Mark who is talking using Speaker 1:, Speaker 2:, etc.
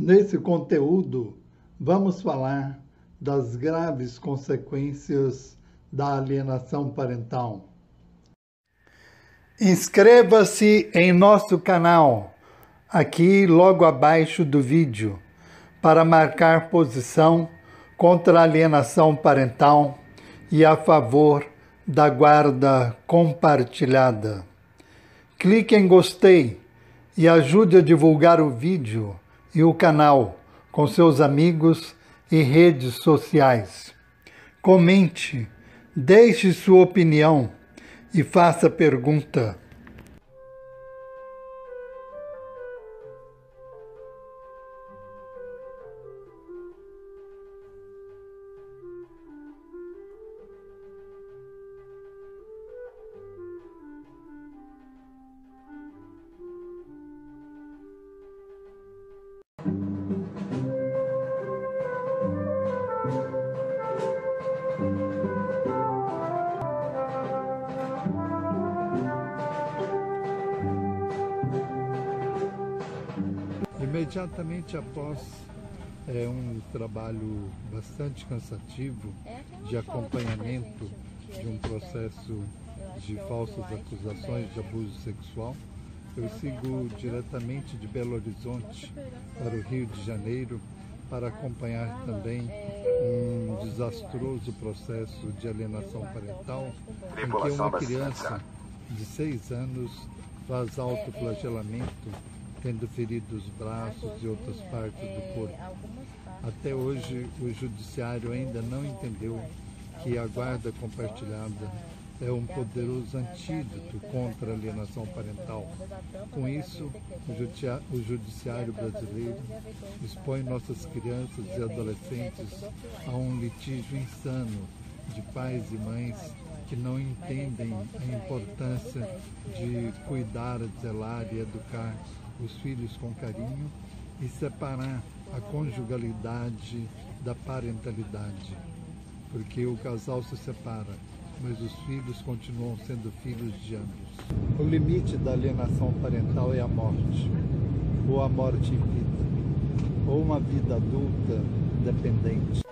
Speaker 1: Nesse conteúdo, vamos falar das graves consequências da alienação parental. Inscreva-se em nosso canal, aqui logo abaixo do vídeo, para marcar posição contra a alienação parental e a favor da guarda compartilhada. Clique em gostei e ajude a divulgar o vídeo e o canal com seus amigos e redes sociais. Comente, deixe sua opinião e faça pergunta. Imediatamente após é um trabalho bastante cansativo de acompanhamento de um processo de falsas acusações de abuso sexual. Eu sigo diretamente de Belo Horizonte para o Rio de Janeiro para acompanhar também um desastroso processo de alienação parental em que uma criança de seis anos faz autoflagelamento tendo ferido os braços e outras partes do corpo. Até hoje, o Judiciário ainda não entendeu que a guarda compartilhada é um poderoso antídoto contra a alienação parental. Com isso, o Judiciário brasileiro expõe nossas crianças e adolescentes a um litígio insano de pais e mães que não entendem a importância de cuidar, zelar e educar os filhos com carinho e separar a conjugalidade da parentalidade, porque o casal se separa, mas os filhos continuam sendo filhos de ambos. O limite da alienação parental é a morte, ou a morte em vida, ou uma vida adulta dependente.